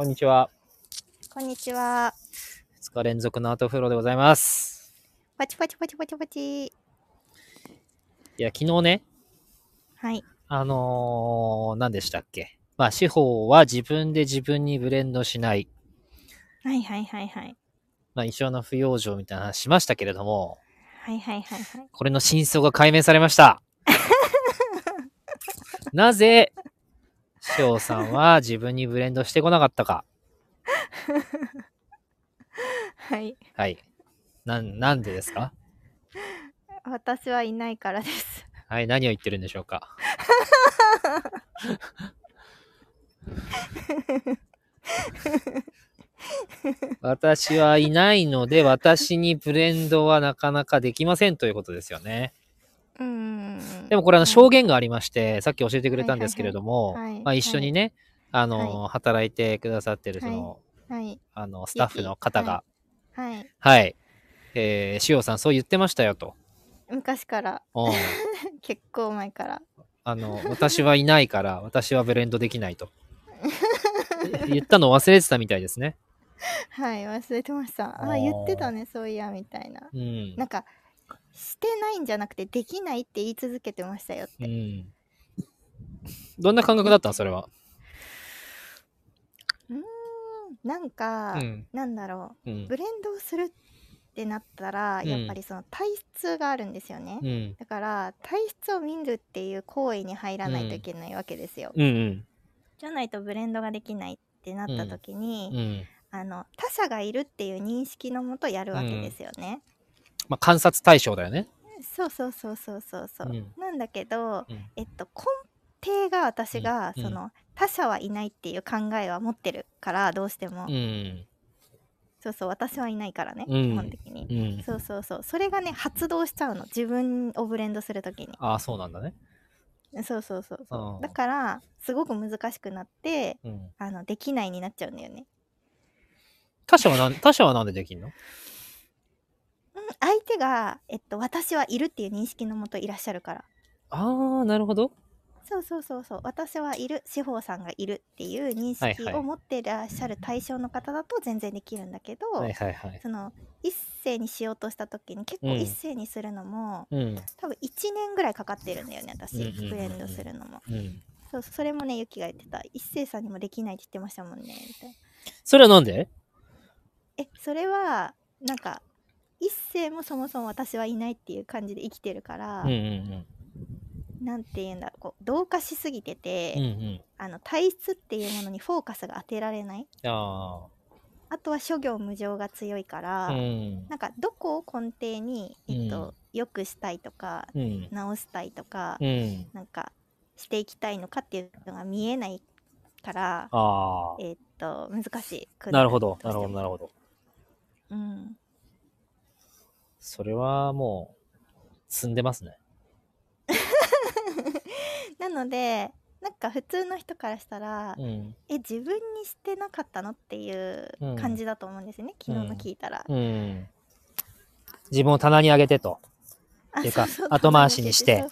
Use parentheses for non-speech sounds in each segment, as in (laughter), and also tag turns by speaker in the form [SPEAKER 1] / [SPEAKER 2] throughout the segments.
[SPEAKER 1] こんにちは。
[SPEAKER 2] こんにちは。
[SPEAKER 1] 2日連続のアートフローでございます。
[SPEAKER 2] パチパチパチパチパチ。
[SPEAKER 1] いや、昨日ね、
[SPEAKER 2] はい。
[SPEAKER 1] あのー、何でしたっけ。まあ、司法は自分で自分にブレンドしない。
[SPEAKER 2] はいはいはいはい。
[SPEAKER 1] まあ、一生の不養生みたいな話しましたけれども、
[SPEAKER 2] はいはいはいはい。
[SPEAKER 1] これの真相が解明されました。(laughs) なぜ、翔さんは自分にブレンドしてこなかったか？(laughs)
[SPEAKER 2] はい。
[SPEAKER 1] はい。なん、なんでですか？
[SPEAKER 2] 私はいないからです。
[SPEAKER 1] はい、何を言ってるんでしょうか？私はいないので、私にブレンドはなかなかできませんということですよね。でもこれあの
[SPEAKER 2] はい
[SPEAKER 1] 証言がありまして、さっき教えてくれたんですけれども、まあ、一緒にね、あの、働いてくださってるその、
[SPEAKER 2] はい。
[SPEAKER 1] あの、スタッフの方が、
[SPEAKER 2] はい。
[SPEAKER 1] はい、えー、しおさんそう言ってましたよと。
[SPEAKER 2] 昔から、
[SPEAKER 1] うん (laughs)
[SPEAKER 2] 結構前から。
[SPEAKER 1] あの、私はいないから、私はブレンドできないと。(laughs) 言ったの忘れてたみたいですね。
[SPEAKER 2] はい、忘れてました。あ、言ってたね、そういや、みたいな。
[SPEAKER 1] うん。
[SPEAKER 2] なんか、してないんじゃなくて、できないって言い続けてましたよって。
[SPEAKER 1] うん。どんな感覚だった？のそれは。
[SPEAKER 2] うーん。なんか、
[SPEAKER 1] うん。
[SPEAKER 2] なんだろう。
[SPEAKER 1] うん
[SPEAKER 2] ブ。レンドをするってなったら、
[SPEAKER 1] うん
[SPEAKER 2] やっぱりその体質があるんですよね。
[SPEAKER 1] うん。
[SPEAKER 2] だから体質を見るっていう行為に入らないといけないわけですよ。
[SPEAKER 1] うん。うん。
[SPEAKER 2] じゃないとブレンドができないってなった時に、
[SPEAKER 1] うん。
[SPEAKER 2] あの他者がいるっていう認識のもとやるわけですよね。
[SPEAKER 1] まあ、観察対象だよね。
[SPEAKER 2] そうそうそうそうそうそう。
[SPEAKER 1] うん
[SPEAKER 2] なんだけど、
[SPEAKER 1] うん
[SPEAKER 2] えっと根底が私が、
[SPEAKER 1] うん
[SPEAKER 2] その他者はいないっていう考えは持ってるからどうしても、
[SPEAKER 1] うん。
[SPEAKER 2] そうそう私はいないからね、
[SPEAKER 1] うん
[SPEAKER 2] 基本的に。
[SPEAKER 1] うん。
[SPEAKER 2] そうそうそうそれがね発動しちゃうの自分をブレンドする時に
[SPEAKER 1] ああ、そうなんだね。
[SPEAKER 2] そうそうそうそう
[SPEAKER 1] うん
[SPEAKER 2] だからすごく難しくなって
[SPEAKER 1] うん。
[SPEAKER 2] あのできないになっちゃうんだよね、
[SPEAKER 1] 他者はなん、他者はなんでできんの？
[SPEAKER 2] うん、相手が、えっと、私はいるっていう認識のもといらっしゃるから。
[SPEAKER 1] ああ、なるほど。
[SPEAKER 2] そうそうそうそう。私はいる司法さんがいるっていう認識を持ってらっしゃる対象の方だと全然できるんだけど、
[SPEAKER 1] はいはいはい。
[SPEAKER 2] その一斉にしようとした時に結構
[SPEAKER 1] うん。
[SPEAKER 2] 一斉にするのも、
[SPEAKER 1] うん。
[SPEAKER 2] 多分1年ぐらいかかってるんだよね私。ブレンドするのも。
[SPEAKER 1] うん。
[SPEAKER 2] そうそれもねゆきが言ってた。一斉さんにもできないって言ってましたもんねみたいな。
[SPEAKER 1] それはなんで？
[SPEAKER 2] えそれはなんか一斉もそもそも私はいないっていう感じで生きてるから、
[SPEAKER 1] うんうん
[SPEAKER 2] なんて言うんだろうこう同化しすぎてて、
[SPEAKER 1] うん。うんうん。
[SPEAKER 2] あの体質っていうものにフォーカスが当てられない
[SPEAKER 1] あ
[SPEAKER 2] あとは諸行無常が強いから、
[SPEAKER 1] あ。うん。
[SPEAKER 2] なんかどこを根底に、えっと
[SPEAKER 1] うん
[SPEAKER 2] 良くしたいとか
[SPEAKER 1] うん。
[SPEAKER 2] 直したいとか、
[SPEAKER 1] うん。
[SPEAKER 2] なんかしていきたいのかっていうのが見えないから
[SPEAKER 1] ああ。
[SPEAKER 2] えっと難しく
[SPEAKER 1] なるほど、なるほど、なるほど。
[SPEAKER 2] うん
[SPEAKER 1] それはもう、積んでますね。(laughs)
[SPEAKER 2] なのでなんか普通の人からしたら、
[SPEAKER 1] うん。
[SPEAKER 2] え自分にしてなかったのっていう
[SPEAKER 1] うん
[SPEAKER 2] 感じだと思うんですよね、昨日の聞いたら。
[SPEAKER 1] うん。自分を棚に上げてと。
[SPEAKER 2] あ
[SPEAKER 1] ていうか
[SPEAKER 2] そうそう
[SPEAKER 1] 後回しにして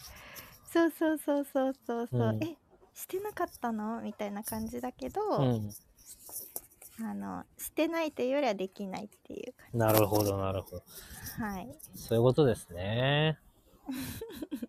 [SPEAKER 2] そうそうそうそうそうそう、
[SPEAKER 1] うん
[SPEAKER 2] えしてなかったの？みたいな感じだけど、
[SPEAKER 1] うん。
[SPEAKER 2] あのしてないというよりはできないっていう
[SPEAKER 1] なるほど、なるほど。
[SPEAKER 2] 感じはい
[SPEAKER 1] そういうことですね。(laughs)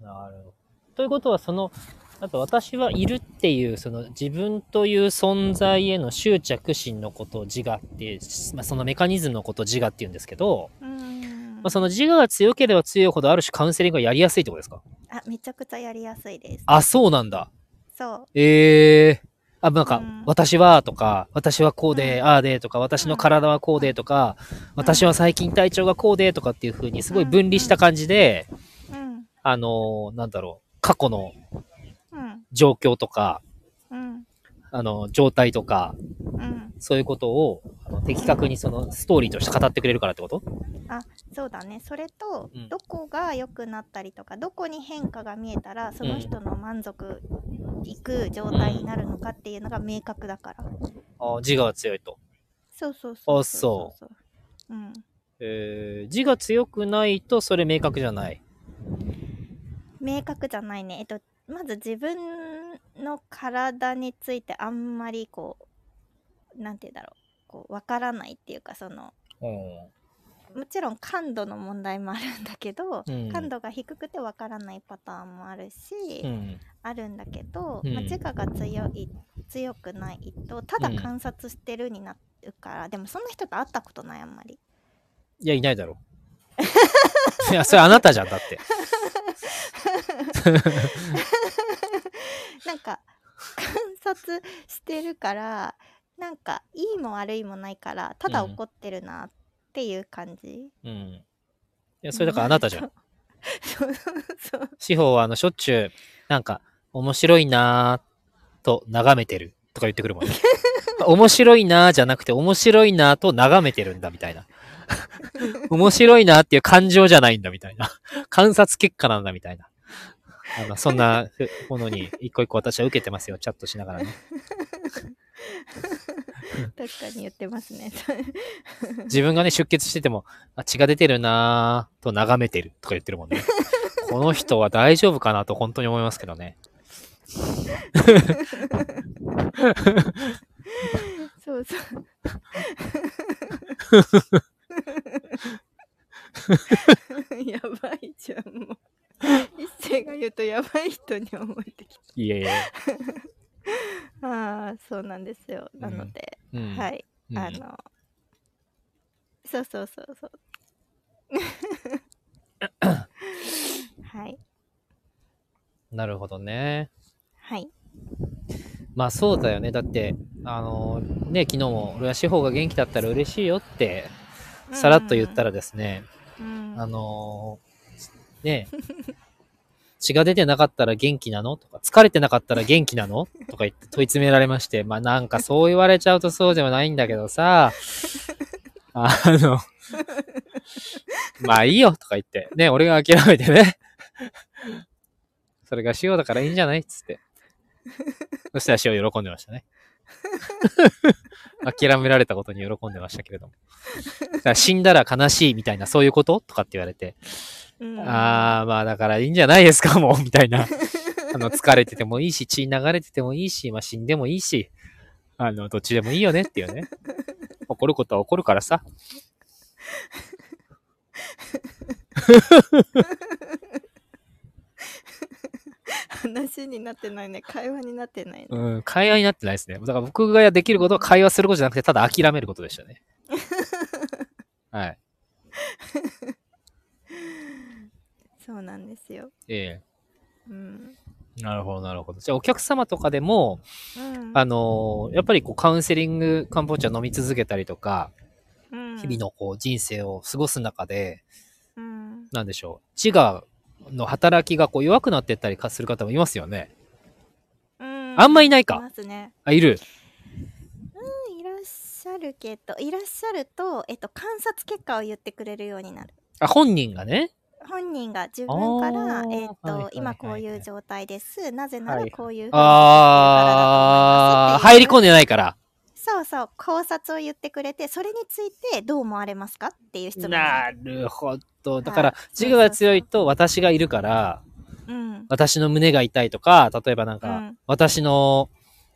[SPEAKER 1] なるほど。ということは、その、あと私はいるっていう、その自分という存在への執着心のことを自我って、まあ、そのメカニズムのことを自我って言うんですけど、
[SPEAKER 2] うーん
[SPEAKER 1] まあ、その自我が強ければ強いほどある種カウンセリングがやりやすいってことですか？
[SPEAKER 2] あめちゃくちゃやりやすいです
[SPEAKER 1] あ、そうなんだ。
[SPEAKER 2] そう
[SPEAKER 1] ええあ、なんか、
[SPEAKER 2] うん。
[SPEAKER 1] 私はとか、私はこうで、
[SPEAKER 2] うん。
[SPEAKER 1] ああでとか、私の体はこうでとか、私は最近体調がこうでとかっていう風にすごい分離した感じで、
[SPEAKER 2] うん。
[SPEAKER 1] あのーなんだろう、過去の
[SPEAKER 2] うん
[SPEAKER 1] 状況とか、
[SPEAKER 2] うん。
[SPEAKER 1] あの、状態とか、
[SPEAKER 2] うん。
[SPEAKER 1] そういうことをあの的確にそのストーリーとして語ってくれるからってこと？
[SPEAKER 2] そうだね。それと、
[SPEAKER 1] うん。
[SPEAKER 2] どこが良くなったりとかどこに変化が見えたらその人の満足いく状態になるのかっていうのが明確だから、
[SPEAKER 1] あ自我が強いと。
[SPEAKER 2] そうそうそう
[SPEAKER 1] あそう
[SPEAKER 2] う。うん。
[SPEAKER 1] えー、自我強くないとそれ明確じゃない。
[SPEAKER 2] 明確じゃないね。えっとまず自分の体についてあんまりこうなんて言うんだろう。こうわからないっていうかその
[SPEAKER 1] うん
[SPEAKER 2] もちろん感度の問題もあるんだけど、
[SPEAKER 1] うん。
[SPEAKER 2] 感度が低くてわからないパターンもあるし、
[SPEAKER 1] うん。
[SPEAKER 2] あるんだけど、
[SPEAKER 1] うん。
[SPEAKER 2] まあ、自我が強い強くないとただ
[SPEAKER 1] うん。
[SPEAKER 2] 観察してるになるから、でもそんな人と会ったことないあんまり。
[SPEAKER 1] いや、いないだろ。う。(laughs) いや、それあなたじゃん、だって。(laughs)
[SPEAKER 2] なんか観察してるからなんかいいも悪いもないからただ
[SPEAKER 1] うん。
[SPEAKER 2] 怒ってるなっていう感じ、
[SPEAKER 1] うん。いや、それだからあなたじゃん。
[SPEAKER 2] そうそうそう
[SPEAKER 1] 司法は、あの、しょっちゅう、なんか、面白いなーと眺めてるとか言ってくるもんね。(laughs) 面白いなーじゃなくて、面白いなーと眺めてるんだ、みたいな。面白いなーっていう感情じゃないんだ、みたいな。観察結果なんだ、みたいな。あの、そんなふものに、一個一個私は受けてますよ、チャットしながらね。(laughs)
[SPEAKER 2] 確かに言ってますね (laughs)
[SPEAKER 1] 自分がね、出血してても、あ血が出てるなーと眺めてるとか言ってるもんね。(laughs) この人は大丈夫かなと本当に思いますけどね。
[SPEAKER 2] そうそうやばいじゃんもう一斉が言うとやばい人に思えてき
[SPEAKER 1] いえいえ。
[SPEAKER 2] たああそうなんですよ。なので、
[SPEAKER 1] うん。
[SPEAKER 2] はい。
[SPEAKER 1] うん。
[SPEAKER 2] あのそうそうそうそう。(coughs) はい。
[SPEAKER 1] なるほどね。
[SPEAKER 2] はい。
[SPEAKER 1] まあそうだよね。だって、あのね、昨日も俺は司法が元気だったら嬉しいよって、さらっと言ったらですね、
[SPEAKER 2] うん。
[SPEAKER 1] あのね、(laughs) 血が出てなかったら元気なの？とか、疲れてなかったら元気なの？とか言って (laughs) 問い詰められまして、まあなんかそう言われちゃうとそうではないんだけどさ、(laughs) あの、まあいいよ。とか言って、ね、俺が諦めてね、(laughs) それが塩だからいいんじゃない？っつって。そしたら塩喜んでましたね。諦められたことに喜んでましたけれども。だから死んだら悲しいみたいな、そういうこと？とかって言われて、
[SPEAKER 2] うん
[SPEAKER 1] あー、まあだからいいんじゃないですか、もう、みたいな。(laughs) あの、疲れててもいいし、血流れててもいいし、まあ死んでもいいし、あの、どっちでもいいよねっていうね。(laughs) 怒ることは怒るからさ。
[SPEAKER 2] 話になってないね会話になってないね
[SPEAKER 1] うん、会話になってないですね。だから僕ができることは会話することじゃなくて、ただ諦めることでしたね。(laughs) はい。
[SPEAKER 2] そうなんですよ。
[SPEAKER 1] え
[SPEAKER 2] うん。
[SPEAKER 1] えなるほど、なるほど。じゃあ、お客様とかでも、
[SPEAKER 2] うん。
[SPEAKER 1] あのーやっぱりこう、カウンセリング、漢方茶飲み続けたりとか、
[SPEAKER 2] うん。
[SPEAKER 1] 日々のこう、人生を過ごす中で、
[SPEAKER 2] うん。
[SPEAKER 1] なんでしょう、自我の働きがこう弱くなってったりする方もいますよね。
[SPEAKER 2] うん。
[SPEAKER 1] あんまいないか。
[SPEAKER 2] ますね。
[SPEAKER 1] あ、いる？
[SPEAKER 2] いらっしゃるけどいらっしゃると、えっと、観察結果を言ってくれるようになる。
[SPEAKER 1] あ、本人がね。
[SPEAKER 2] 本人が自分から
[SPEAKER 1] あ、ー
[SPEAKER 2] えっと
[SPEAKER 1] はいはいはい。
[SPEAKER 2] 今こういう状態です。なぜな
[SPEAKER 1] はい
[SPEAKER 2] らこういうふうに
[SPEAKER 1] あー、入り込ん
[SPEAKER 2] で
[SPEAKER 1] でないから。
[SPEAKER 2] そうそう考察を言ってくれてそれについてどう思われますかっていう質問
[SPEAKER 1] なるほど。だから
[SPEAKER 2] はい、
[SPEAKER 1] 自我が強いと私がいるから、
[SPEAKER 2] うん。
[SPEAKER 1] 私の胸が痛いとか、例えばなんか、
[SPEAKER 2] うん。
[SPEAKER 1] 私の、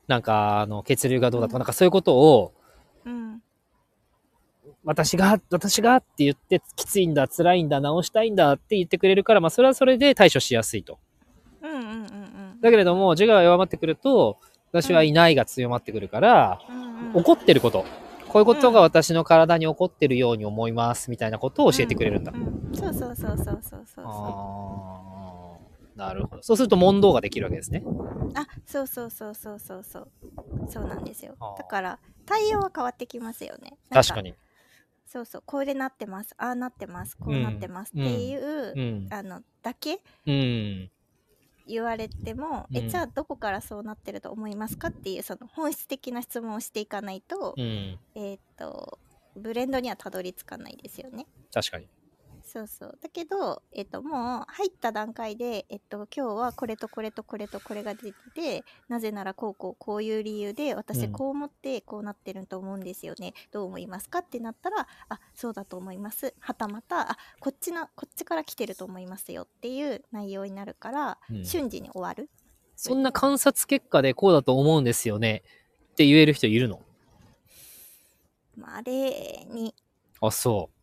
[SPEAKER 1] なんか、あの、血流がどうだとか、
[SPEAKER 2] うん。
[SPEAKER 1] なんかそういうことを、
[SPEAKER 2] うん
[SPEAKER 1] 私が、私がって言って、きついんだ、辛いんだ、直したいんだって言ってくれるから、まあ、それはそれで対処しやすいと。
[SPEAKER 2] うんうんうんうん
[SPEAKER 1] だけれども、自我が弱まってくると、私はいないが強まってくるから、
[SPEAKER 2] うんうん
[SPEAKER 1] 怒ってること。こういうことが私の体に起こってるように思います、みたいなことを教えてくれるんだ。
[SPEAKER 2] うんうんそうそうそうそうそうそうそ
[SPEAKER 1] あーなるほど。そうすると問答ができるわけですね。
[SPEAKER 2] うあそうそうそうそうそうそうそうなんですよだから対応は変わってきますよねなん
[SPEAKER 1] 確かに。
[SPEAKER 2] そうそうこれなってますああなってますこうなってますっていう、
[SPEAKER 1] うん。
[SPEAKER 2] あのだけ
[SPEAKER 1] うん。
[SPEAKER 2] 言われても、
[SPEAKER 1] うん
[SPEAKER 2] えじゃあどこからそうなってると思いますかっていうその本質的な質問をしていかないと、
[SPEAKER 1] うん。
[SPEAKER 2] えーっとブレンドにはたどり着かないですよね。
[SPEAKER 1] 確かに。
[SPEAKER 2] そうそう。だけど、えっと、もう入った段階で、えっと、今日はこれとこれとこれとこれが出ててなぜならこうこうこういう理由で
[SPEAKER 1] うん。
[SPEAKER 2] 私こう思ってこうなってると思うんですよね、どう思いますかってなったらあそうだと思います。はたまたあこっちのこっちから来てると思いますよっていう内容になるから、
[SPEAKER 1] うん。
[SPEAKER 2] 瞬時に終わる。
[SPEAKER 1] そんな観察結果でこうだと思うんですよね。って言える人いるの？
[SPEAKER 2] まあ、あれに、
[SPEAKER 1] あ、そう。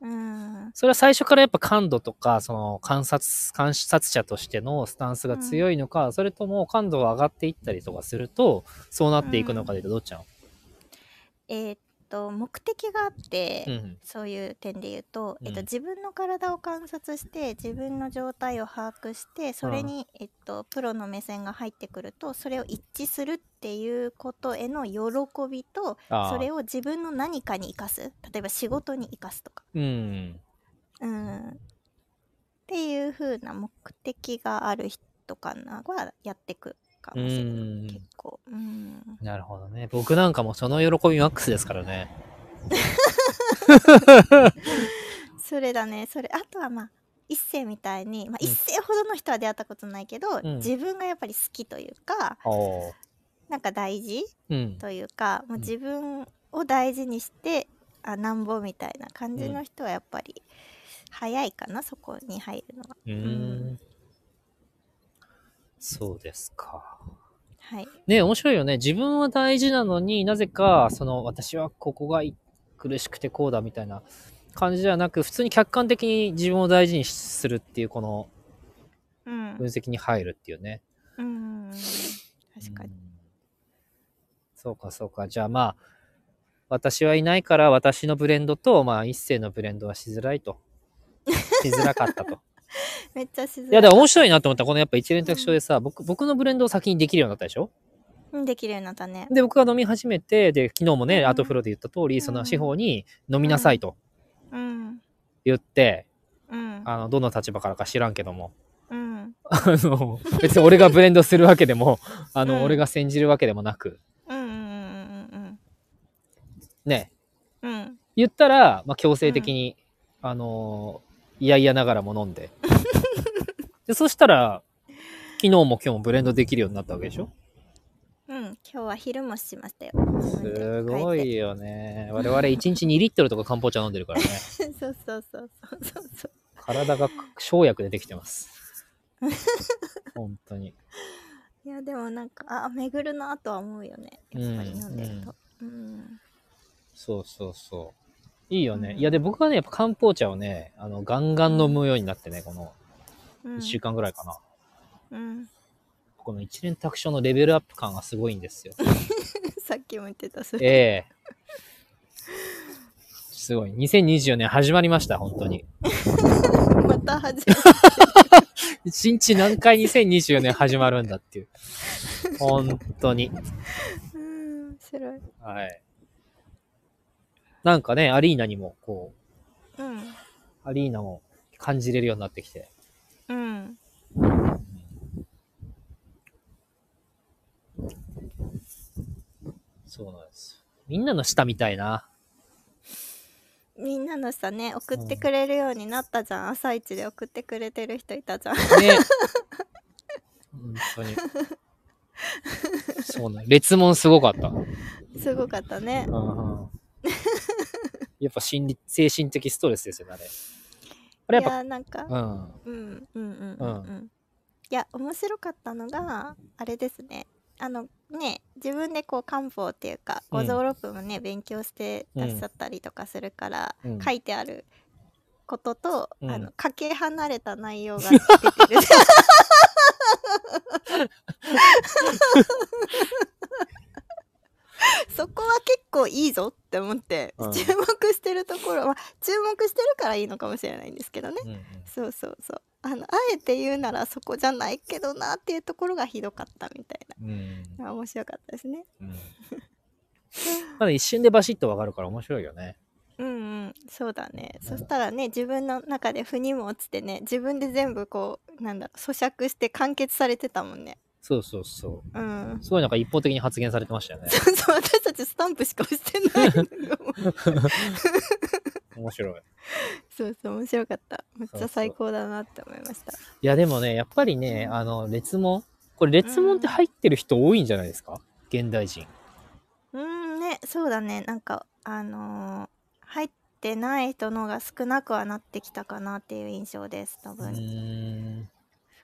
[SPEAKER 2] うん、
[SPEAKER 1] それは最初からやっぱ感度とか、その観察、観察者としてのスタンスが強いのか、それとも感度が上がっていったりとかすると、そうなっていくのかでどっちなの？
[SPEAKER 2] えーっと、目的があって、
[SPEAKER 1] うん。
[SPEAKER 2] そういう点で言うと、えっと、
[SPEAKER 1] うん
[SPEAKER 2] 自分の体を観察して自分の状態を把握してそれに、えっと、プロの目線が入ってくるとそれを一致するっていうことへの喜びと。それを自分の何かに生かす例えば仕事に生かすとか、
[SPEAKER 1] うん。
[SPEAKER 2] うん、っていう風な目的がある人かなはやってくかもしれない
[SPEAKER 1] うん
[SPEAKER 2] 結構、うん、
[SPEAKER 1] なるほどね。僕なんかもその喜びマックスですからね。
[SPEAKER 2] それだねそれあとはまあ一世みたいに、まあ、
[SPEAKER 1] うん
[SPEAKER 2] 一世ほどの人は出会ったことないけど、
[SPEAKER 1] ん
[SPEAKER 2] 自分がやっぱり好きというか
[SPEAKER 1] おー
[SPEAKER 2] なんか大事
[SPEAKER 1] うん。
[SPEAKER 2] というか、もう
[SPEAKER 1] うん
[SPEAKER 2] 自分を大事にしてあなんぼみたいな感じの人はやっぱり早いかな、そこに入るのは。
[SPEAKER 1] うーん。そうですか。
[SPEAKER 2] はい。
[SPEAKER 1] ね面白いよね。自分は大事なのになぜか、その、私はここがい苦しくてこうだみたいな感じではなく、普通に客観的に自分を大事にするっていう、この
[SPEAKER 2] うん。
[SPEAKER 1] 分析に入るっていうね。
[SPEAKER 2] うんうんうん。確かに。
[SPEAKER 1] うんそうか、そうか。じゃあまあ、私はいないから私のブレンドと、まあ、一世のブレンドはしづらいと。しづらかったと。(laughs) (laughs)
[SPEAKER 2] めっちゃ自然。
[SPEAKER 1] いや、でも面白いなと思った。このやっぱ一連卓上でさ、僕、僕のブレンドを先にできるようになったでしょ？
[SPEAKER 2] うんできるようになったね。
[SPEAKER 1] で、僕が飲み始めて、で、昨日もね、
[SPEAKER 2] うん
[SPEAKER 1] アートフローで言った通り、その司法に飲みなさいと
[SPEAKER 2] うん。
[SPEAKER 1] 言って、
[SPEAKER 2] うん。
[SPEAKER 1] あの、どの立場からか知らんけども、
[SPEAKER 2] うん。
[SPEAKER 1] あの、別に俺がブレンドするわけでも、あの、
[SPEAKER 2] うん
[SPEAKER 1] 俺が煎じるわけでもなく、
[SPEAKER 2] うんうんうん
[SPEAKER 1] ね、
[SPEAKER 2] うんうん。うん。
[SPEAKER 1] 言ったら、まあ、強制的に、あのーいやいやながらも飲んで。で、そしたら、昨日も今日もブレンドできるようになったわけでしょ？
[SPEAKER 2] うん、今日は昼もしましたよ。
[SPEAKER 1] すごいよね。我々1日2リットルとか漢方茶飲んでるからね。(laughs)
[SPEAKER 2] そうそうそうそうそうそう。
[SPEAKER 1] 体が生薬でできてます。(laughs) 本当に。
[SPEAKER 2] いやでもなんかあ巡るなとは思うよねやっぱり飲んでると。うん。
[SPEAKER 1] そうそうそう。いいよね。
[SPEAKER 2] うん
[SPEAKER 1] いや、で、僕はね、やっぱ漢方茶をね、あの、ガンガン飲むようになってね、この
[SPEAKER 2] うん
[SPEAKER 1] 1週間ぐらいかな。
[SPEAKER 2] うん。
[SPEAKER 1] この一連卓上のレベルアップ感がすごいんですよ。(laughs)
[SPEAKER 2] さっきも言ってたそれ。
[SPEAKER 1] ええすごい。2024年始まりました、本当に。(laughs)
[SPEAKER 2] また始め
[SPEAKER 1] 一日何回2024年始まるんだっていう。本当に。
[SPEAKER 2] うん面白い。
[SPEAKER 1] はい。なんかね、アリーナにも、こう、
[SPEAKER 2] うん。
[SPEAKER 1] アリーナも感じれるようになってきて。
[SPEAKER 2] うん。
[SPEAKER 1] そうなんです。みんなの舌みたいな。
[SPEAKER 2] みんなのさね送ってくれるようになったじゃん、朝一で送ってくれてる人いたじゃん
[SPEAKER 1] ね。本当に。そうなん。(laughs) 列問すごかった。
[SPEAKER 2] すごかったね
[SPEAKER 1] うんうんやっぱ心理、精神的ストレスですよね、あれ。あれ
[SPEAKER 2] い
[SPEAKER 1] やっぱ、
[SPEAKER 2] やなんか
[SPEAKER 1] うん。
[SPEAKER 2] うんうんうんうん。うん。いや面白かったのがあれですね。あのね自分でこう漢方っていうか
[SPEAKER 1] うん。
[SPEAKER 2] 五臓六腑もね、勉強してらっしゃったりとかするから、
[SPEAKER 1] うん。
[SPEAKER 2] 書いてあることと、
[SPEAKER 1] うん。
[SPEAKER 2] あのかけ離れた内容が出てる (laughs) (laughs) そこは結構いいぞって思って、
[SPEAKER 1] うん。
[SPEAKER 2] 注目してるところは注目してるからいいのかもしれないんですけどね。
[SPEAKER 1] うんうん。
[SPEAKER 2] そうそうそう。あのあえて言うならそこじゃないけどなっていうところがひどかったみたい
[SPEAKER 1] うん。
[SPEAKER 2] な面白かったですね。
[SPEAKER 1] うん。まだ一瞬でバシッとわかるから面白いよね。
[SPEAKER 2] うんうん。そうだね、
[SPEAKER 1] うん。
[SPEAKER 2] そしたらね自分の中で腑にも落ちてね自分で全部こうなんだろう咀嚼して完結されてたもんね
[SPEAKER 1] そうそうそ
[SPEAKER 2] うん
[SPEAKER 1] う。すごいなんか一方的に発言されてましたよね。
[SPEAKER 2] そうそう私たちスタンプしか押してないのよ
[SPEAKER 1] 面白い。
[SPEAKER 2] そうそう面白かっためっ
[SPEAKER 1] そうそう
[SPEAKER 2] ちゃ最高だなって思いました
[SPEAKER 1] いや、でもね、やっぱりね、あの、列問これ列問って入ってる人多いんじゃないですか？現代人。
[SPEAKER 2] うんねそうだねなんかあのー入ってない人の方が少なくはなってきたかなっていう印象です多
[SPEAKER 1] う
[SPEAKER 2] 分。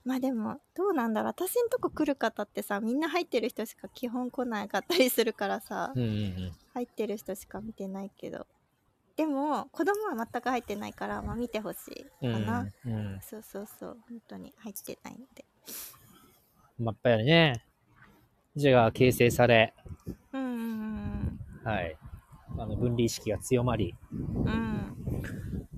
[SPEAKER 2] まあでもどうなんだろう私んとこ来る方ってさみんな入ってる人しか基本来なかったりするからさ、
[SPEAKER 1] うんうんうん。
[SPEAKER 2] 入ってる人しか見てないけどでも子供は全く入ってないから、まあ、見てほしいかな、
[SPEAKER 1] うんうん。
[SPEAKER 2] そうそうそう本当に入ってないので
[SPEAKER 1] まあ、やっぱりね、自我が形成され、
[SPEAKER 2] うんうん
[SPEAKER 1] はい。あの、分離意識が強まり、
[SPEAKER 2] うんうん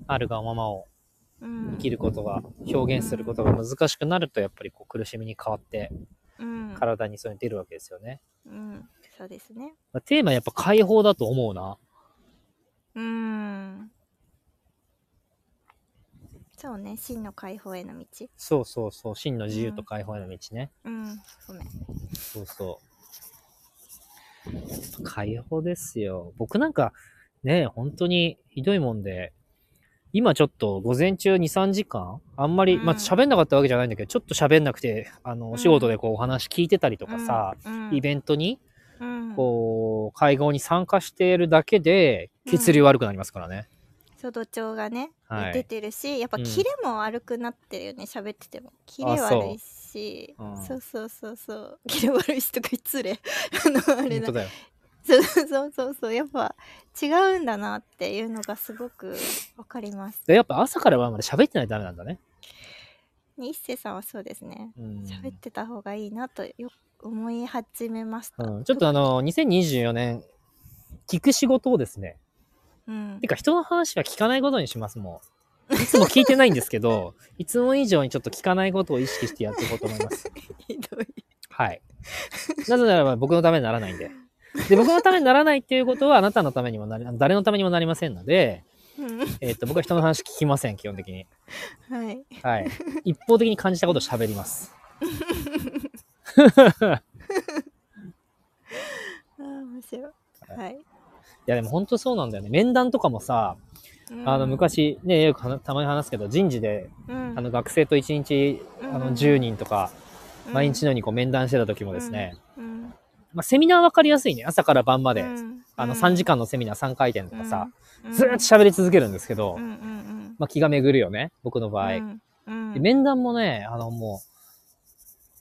[SPEAKER 1] あるがままを
[SPEAKER 2] うん
[SPEAKER 1] 生きることが、表現することが難しくなると、やっぱりこう苦しみに変わって、
[SPEAKER 2] うん
[SPEAKER 1] 体にそういうの出るわけですよね。
[SPEAKER 2] うんそうですね
[SPEAKER 1] まあテーマはやっぱ解放だと思うな。
[SPEAKER 2] うんそうね真の解放への道
[SPEAKER 1] そうそうそう。真の自由と解放への道ね。
[SPEAKER 2] うんごめん
[SPEAKER 1] そうそう。解放ですよ。僕なんか、ね、本当にひどいもんで、今ちょっと午前中2、3時間？あんまり、
[SPEAKER 2] うん。
[SPEAKER 1] まあ喋んなかったわけじゃないんだけど、ちょっと喋んなくて、あの、
[SPEAKER 2] ん
[SPEAKER 1] お仕事でこうお話聞いてたりとかさ、
[SPEAKER 2] うん。
[SPEAKER 1] イベントに、
[SPEAKER 2] うん。
[SPEAKER 1] こう、会合に参加しているだけで、血流悪くなりますからね。
[SPEAKER 2] そう土調がね、
[SPEAKER 1] はい。
[SPEAKER 2] 出てるしやっぱ
[SPEAKER 1] うん。
[SPEAKER 2] キレも悪くなってるよね喋ってても。キレ悪いし。
[SPEAKER 1] うん。
[SPEAKER 2] そうそうそうそう。キレ悪いしとか失礼あのあれだ。そう (laughs) そうそうそうやっぱ違うんだなっていうのがすごくわかります
[SPEAKER 1] でやっぱ朝から晩まで喋ってないとダメなんだね。
[SPEAKER 2] ね一星さんはそうですね
[SPEAKER 1] うん。
[SPEAKER 2] 喋ってた方がいいなとよく思い始めました、
[SPEAKER 1] うん、ちょっとあの、2024年、聞く仕事をですね、
[SPEAKER 2] うん
[SPEAKER 1] てか人の話は聞かないことにしますもん。いつも聞いてないんですけど、(laughs) いつも以上にちょっと聞かないことを意識してやっていこうと思います。(laughs)
[SPEAKER 2] ひどい
[SPEAKER 1] はい。なぜならば僕のためにならないんで。で、僕のためにならないっていうことはあなたのためにもなり、誰のためにもなりませんので、
[SPEAKER 2] うん。
[SPEAKER 1] えっ、と、僕は人の話聞きません、基本的に。
[SPEAKER 2] はい。
[SPEAKER 1] はい。一方的に感じたことを喋ります。(laughs)
[SPEAKER 2] あー面白い。はい、
[SPEAKER 1] い。や、でも本当そうなんだよね。面談とかもさ、
[SPEAKER 2] うん。
[SPEAKER 1] あの、昔、ね、よくたまに話すけど、人事で、
[SPEAKER 2] うん。
[SPEAKER 1] あの、学生と1日、あの、
[SPEAKER 2] うん。
[SPEAKER 1] 10人とか、毎日のようにこう面談してた時もですね、
[SPEAKER 2] うん
[SPEAKER 1] まあ、セミナーわかりやすいね。朝から晩まで。
[SPEAKER 2] うん
[SPEAKER 1] あの、
[SPEAKER 2] うん
[SPEAKER 1] 3時間のセミナー3回転とかさ、
[SPEAKER 2] うん
[SPEAKER 1] ずーっと喋り続けるんですけど、
[SPEAKER 2] うんうんうん
[SPEAKER 1] まあ、気が巡るよね。僕の場合。
[SPEAKER 2] うんうん
[SPEAKER 1] で面談もね、あの、もう、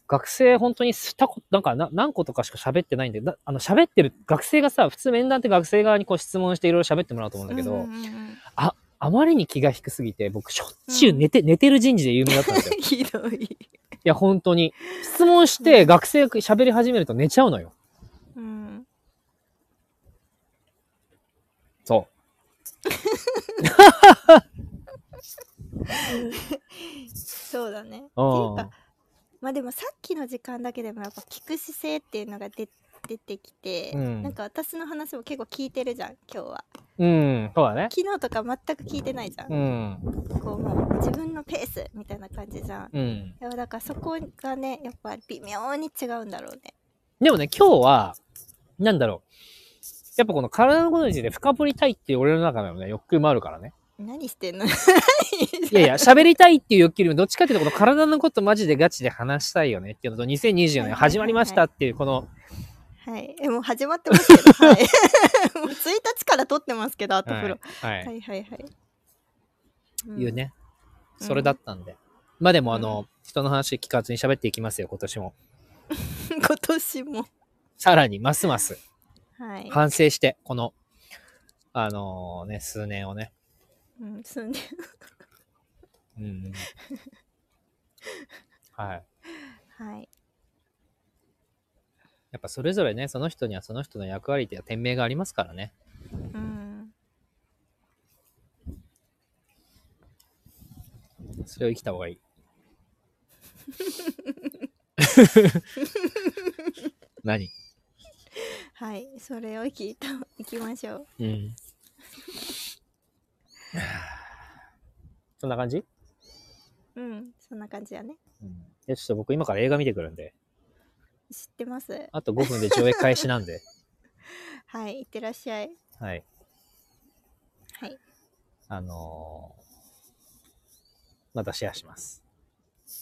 [SPEAKER 1] 学生本当にしたこなんかな何個とかしか喋ってないんで、なあの、喋ってる、学生がさ、普通面談って学生側にこう質問していろいろ喋ってもらうと思うんだけど、
[SPEAKER 2] うんうんうん
[SPEAKER 1] あまりに気が低すぎて、僕しょっちゅう寝て、寝てる人事で有名だったんですよ。い (laughs)
[SPEAKER 2] ひどい。
[SPEAKER 1] や、本当に。質問して学生が喋り始めると寝ちゃうのよ。
[SPEAKER 2] うん。
[SPEAKER 1] そう。(laughs)
[SPEAKER 2] そうだね。っていう
[SPEAKER 1] うん
[SPEAKER 2] か、まあでもさっきの時間だけでもやっぱ聞く姿勢っていうのが出出てきて、
[SPEAKER 1] うん
[SPEAKER 2] なんか私の話も結構聞いてるじゃん、今日は。
[SPEAKER 1] うん、そうだね。
[SPEAKER 2] 昨日とか全く聞いてないじゃん。
[SPEAKER 1] うん。
[SPEAKER 2] こうもう自分のペースみたいな感じじゃん。い
[SPEAKER 1] うん。
[SPEAKER 2] やだからそこがね、やっぱり微妙に違うんだろうね。
[SPEAKER 1] でもね、今日は、なんだろう。やっぱこの体のことについて深掘りたいっていう俺の中でのね、欲求もあるからね。
[SPEAKER 2] 何してんの？
[SPEAKER 1] いやいや、喋りたいっていう欲求よりもどっちかっていうとこの体のことマジでガチで話したいよねっていうのと2024年始まりましたっていうこの、
[SPEAKER 2] はい。え、もう始まってますけど、はい。(laughs) もう1日から撮ってますけど、アートプロ。
[SPEAKER 1] はい。
[SPEAKER 2] はいはいはい。うん
[SPEAKER 1] いう。ね。
[SPEAKER 2] うん
[SPEAKER 1] それだったんで。まあでもあの、人の話聞かずに喋っていきますよ、今年も。(laughs)
[SPEAKER 2] 今年も。
[SPEAKER 1] さらに、ますます
[SPEAKER 2] はい。
[SPEAKER 1] 反省して、この、あのね、数年をね。
[SPEAKER 2] うん、住んで。
[SPEAKER 1] うんうん。はい。
[SPEAKER 2] はい。
[SPEAKER 1] やっぱそれぞれね、その人にはその人の役割や店名がありますからね。
[SPEAKER 2] うん。
[SPEAKER 1] それを生きた方がいい。(laughs) 何？
[SPEAKER 2] はい。それを聞いた、(laughs) 行きましょう。
[SPEAKER 1] うん。(laughs) そんな感じ？
[SPEAKER 2] うん。そんな感じだね。
[SPEAKER 1] うん。え、ちょっと僕今から映画見てくるんで、
[SPEAKER 2] 知ってます？
[SPEAKER 1] あと5分で上映開始なんで、(laughs)
[SPEAKER 2] はい。いってらっしゃい。
[SPEAKER 1] はい。
[SPEAKER 2] はい。
[SPEAKER 1] あのーまたシェアします。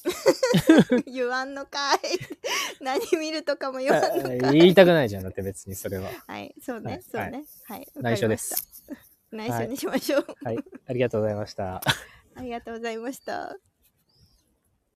[SPEAKER 1] (laughs)
[SPEAKER 2] 言わんのかい。(laughs) 何見るとかも言わんのかい。
[SPEAKER 1] 言いたくないじゃん、だって別にそれは。
[SPEAKER 2] はい。そうね。
[SPEAKER 1] はい
[SPEAKER 2] そうね。はい。
[SPEAKER 1] 内緒です。
[SPEAKER 2] 内緒にしましょう。
[SPEAKER 1] はい。ありがとうございました。
[SPEAKER 2] ありがとうございました。(laughs)